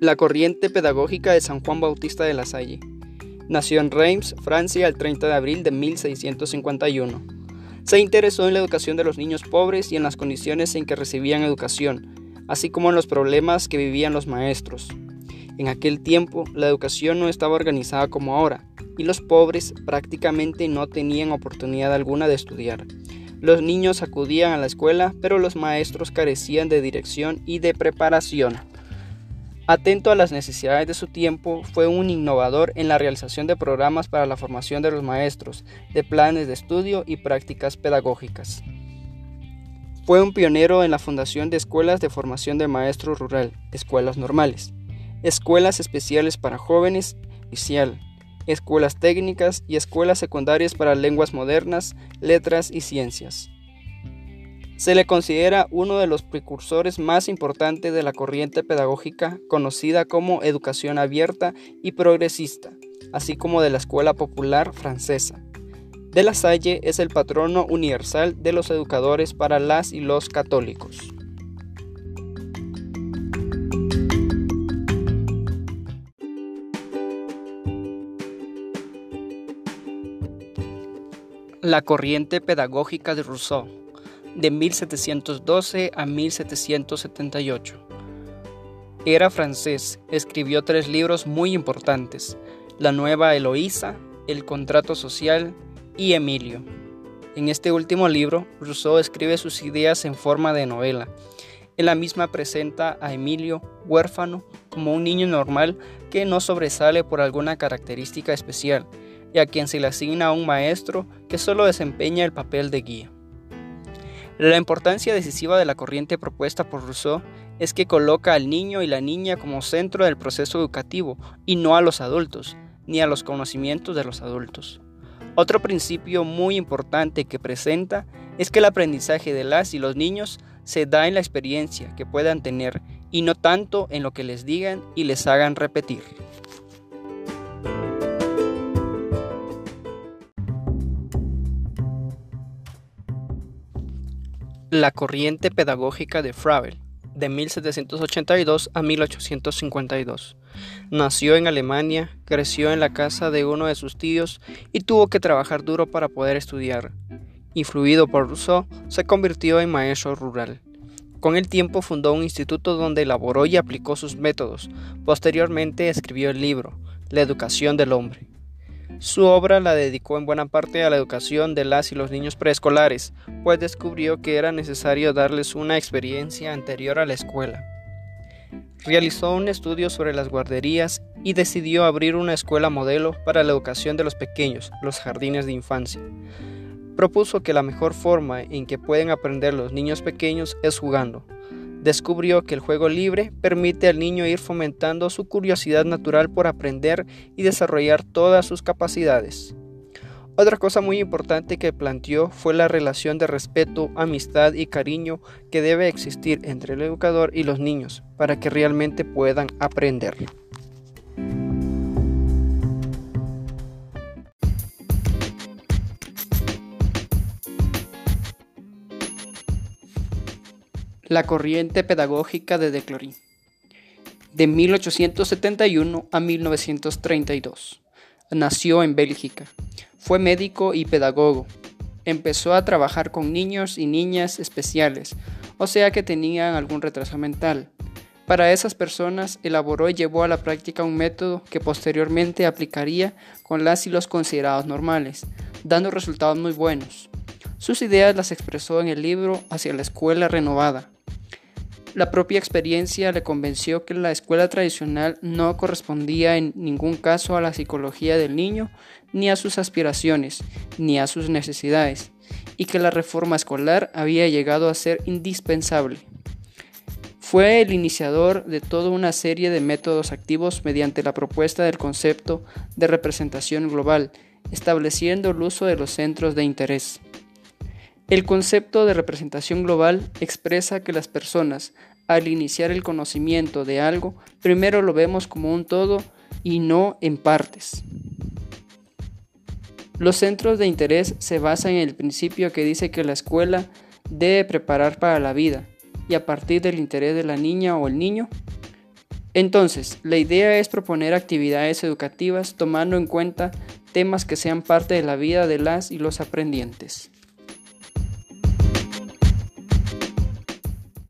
La corriente pedagógica de San Juan Bautista de la Salle. Nació en Reims, Francia, el 30 de abril de 1651. Se interesó en la educación de los niños pobres y en las condiciones en que recibían educación, así como en los problemas que vivían los maestros. En aquel tiempo, la educación no estaba organizada como ahora, y los pobres prácticamente no tenían oportunidad alguna de estudiar. Los niños acudían a la escuela, pero los maestros carecían de dirección y de preparación. Atento a las necesidades de su tiempo, fue un innovador en la realización de programas para la formación de los maestros, de planes de estudio y prácticas pedagógicas. Fue un pionero en la fundación de escuelas de formación de maestro rural, escuelas normales, escuelas especiales para jóvenes, escuelas técnicas y escuelas secundarias para lenguas modernas, letras y ciencias. Se le considera uno de los precursores más importantes de la corriente pedagógica conocida como educación abierta y progresista, así como de la escuela popular francesa. De la Salle es el patrono universal de los educadores para las y los católicos. La corriente pedagógica de Rousseau de 1712 a 1778. Era francés, escribió tres libros muy importantes, La Nueva Eloísa, El Contrato Social y Emilio. En este último libro, Rousseau escribe sus ideas en forma de novela. En la misma presenta a Emilio, huérfano, como un niño normal que no sobresale por alguna característica especial, y a quien se le asigna un maestro que solo desempeña el papel de guía. La importancia decisiva de la corriente propuesta por Rousseau es que coloca al niño y la niña como centro del proceso educativo y no a los adultos, ni a los conocimientos de los adultos. Otro principio muy importante que presenta es que el aprendizaje de las y los niños se da en la experiencia que puedan tener y no tanto en lo que les digan y les hagan repetir. La corriente pedagógica de Froebel, de 1782 a 1852. Nació en Alemania, creció en la casa de uno de sus tíos y tuvo que trabajar duro para poder estudiar. Influido por Rousseau, se convirtió en maestro rural. Con el tiempo fundó un instituto donde elaboró y aplicó sus métodos. Posteriormente escribió el libro, La educación del hombre. Su obra la dedicó en buena parte a la educación de las y los niños preescolares, pues descubrió que era necesario darles una experiencia anterior a la escuela. Realizó un estudio sobre las guarderías y decidió abrir una escuela modelo para la educación de los pequeños, los jardines de infancia. Propuso que la mejor forma en que pueden aprender los niños pequeños es jugando, Descubrió que el juego libre permite al niño ir fomentando su curiosidad natural por aprender y desarrollar todas sus capacidades. Otra cosa muy importante que planteó fue la relación de respeto, amistad y cariño que debe existir entre el educador y los niños para que realmente puedan aprender. La corriente pedagógica de Declory, de 1871 a 1932. Nació en Bélgica. Fue médico y pedagogo. Empezó a trabajar con niños y niñas especiales, o sea que tenían algún retraso mental. Para esas personas elaboró y llevó a la práctica un método que posteriormente aplicaría con las y los considerados normales, dando resultados muy buenos. Sus ideas las expresó en el libro Hacia la Escuela Renovada, la propia experiencia le convenció que la escuela tradicional no correspondía en ningún caso a la psicología del niño, ni a sus aspiraciones, ni a sus necesidades, y que la reforma escolar había llegado a ser indispensable. Fue el iniciador de toda una serie de métodos activos mediante la propuesta del concepto de representación global, estableciendo el uso de los centros de interés. El concepto de representación global expresa que las personas, al iniciar el conocimiento de algo, primero lo vemos como un todo y no en partes. Los centros de interés se basan en el principio que dice que la escuela debe preparar para la vida y a partir del interés de la niña o el niño, Entonces, la idea es proponer actividades educativas tomando en cuenta temas que sean parte de la vida de las y los aprendientes.